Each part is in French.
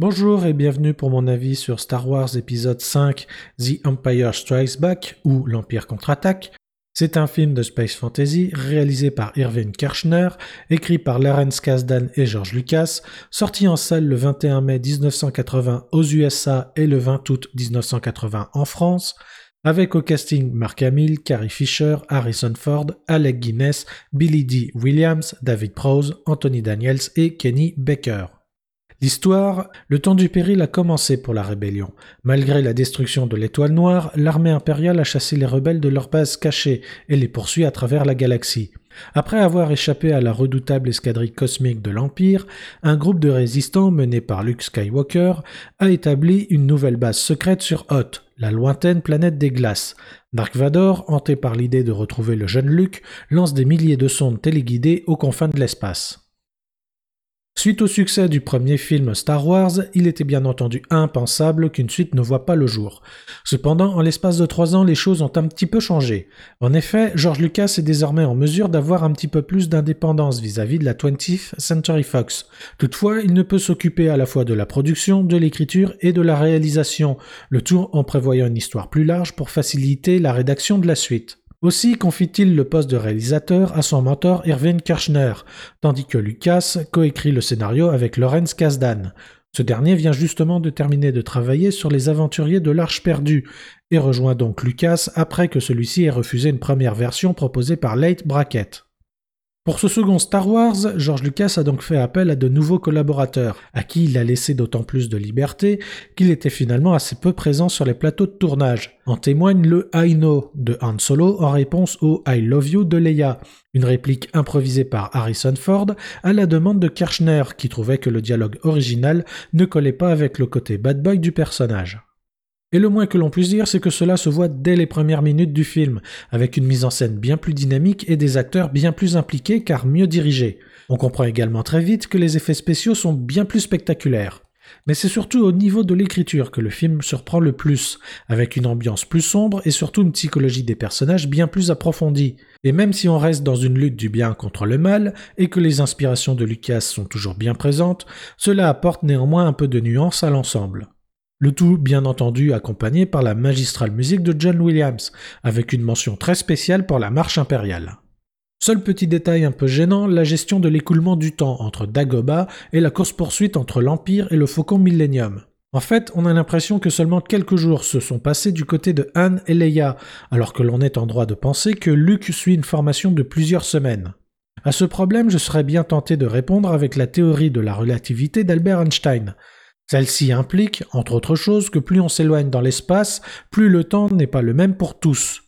Bonjour et bienvenue pour mon avis sur Star Wars épisode 5 The Empire Strikes Back ou L'Empire contre-attaque. C'est un film de space fantasy réalisé par Irving Kirchner, écrit par Lawrence Kasdan et George Lucas, sorti en salle le 21 mai 1980 aux USA et le 20 août 1980 en France, avec au casting Mark Hamill, Carrie Fisher, Harrison Ford, Alec Guinness, Billy D. Williams, David Prowse, Anthony Daniels et Kenny Baker. L'histoire, le temps du péril a commencé pour la rébellion. Malgré la destruction de l'étoile noire, l'armée impériale a chassé les rebelles de leur base cachée et les poursuit à travers la galaxie. Après avoir échappé à la redoutable escadrille cosmique de l'Empire, un groupe de résistants mené par Luke Skywalker a établi une nouvelle base secrète sur Hoth, la lointaine planète des glaces. Dark Vador, hanté par l'idée de retrouver le jeune Luke, lance des milliers de sondes téléguidées aux confins de l'espace. Suite au succès du premier film Star Wars, il était bien entendu impensable qu'une suite ne voit pas le jour. Cependant, en l'espace de trois ans, les choses ont un petit peu changé. En effet, George Lucas est désormais en mesure d'avoir un petit peu plus d'indépendance vis-à-vis de la 20th Century Fox. Toutefois, il ne peut s'occuper à la fois de la production, de l'écriture et de la réalisation, le tout en prévoyant une histoire plus large pour faciliter la rédaction de la suite. Aussi confie-t-il le poste de réalisateur à son mentor Irving Kirchner, tandis que Lucas coécrit le scénario avec Lawrence Kasdan. Ce dernier vient justement de terminer de travailler sur Les Aventuriers de l'Arche perdue et rejoint donc Lucas après que celui-ci ait refusé une première version proposée par Late Brackett. Pour ce second Star Wars, George Lucas a donc fait appel à de nouveaux collaborateurs, à qui il a laissé d'autant plus de liberté qu'il était finalement assez peu présent sur les plateaux de tournage. En témoigne le I know de Han Solo en réponse au I love you de Leia, une réplique improvisée par Harrison Ford à la demande de Kirchner qui trouvait que le dialogue original ne collait pas avec le côté bad boy du personnage. Et le moins que l'on puisse dire, c'est que cela se voit dès les premières minutes du film, avec une mise en scène bien plus dynamique et des acteurs bien plus impliqués car mieux dirigés. On comprend également très vite que les effets spéciaux sont bien plus spectaculaires. Mais c'est surtout au niveau de l'écriture que le film surprend le plus, avec une ambiance plus sombre et surtout une psychologie des personnages bien plus approfondie. Et même si on reste dans une lutte du bien contre le mal, et que les inspirations de Lucas sont toujours bien présentes, cela apporte néanmoins un peu de nuance à l'ensemble. Le tout, bien entendu, accompagné par la magistrale musique de John Williams, avec une mention très spéciale pour la marche impériale. Seul petit détail un peu gênant, la gestion de l'écoulement du temps entre Dagobah et la course-poursuite entre l'Empire et le Faucon Millennium. En fait, on a l'impression que seulement quelques jours se sont passés du côté de Han et Leia, alors que l'on est en droit de penser que Luke suit une formation de plusieurs semaines. À ce problème, je serais bien tenté de répondre avec la théorie de la relativité d'Albert Einstein, celle-ci implique, entre autres choses, que plus on s'éloigne dans l'espace, plus le temps n'est pas le même pour tous.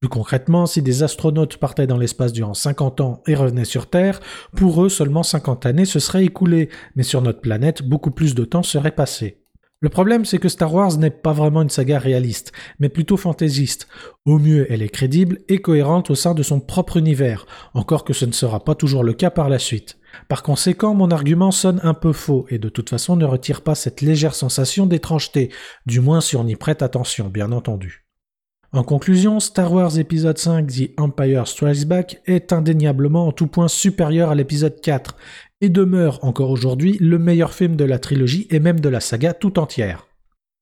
Plus concrètement, si des astronautes partaient dans l'espace durant 50 ans et revenaient sur Terre, pour eux seulement 50 années se seraient écoulées, mais sur notre planète, beaucoup plus de temps serait passé. Le problème, c'est que Star Wars n'est pas vraiment une saga réaliste, mais plutôt fantaisiste. Au mieux, elle est crédible et cohérente au sein de son propre univers, encore que ce ne sera pas toujours le cas par la suite. Par conséquent, mon argument sonne un peu faux et de toute façon ne retire pas cette légère sensation d'étrangeté, du moins si on y prête attention, bien entendu. En conclusion, Star Wars épisode 5 The Empire Strikes Back est indéniablement en tout point supérieur à l'épisode 4 et demeure encore aujourd'hui le meilleur film de la trilogie et même de la saga tout entière.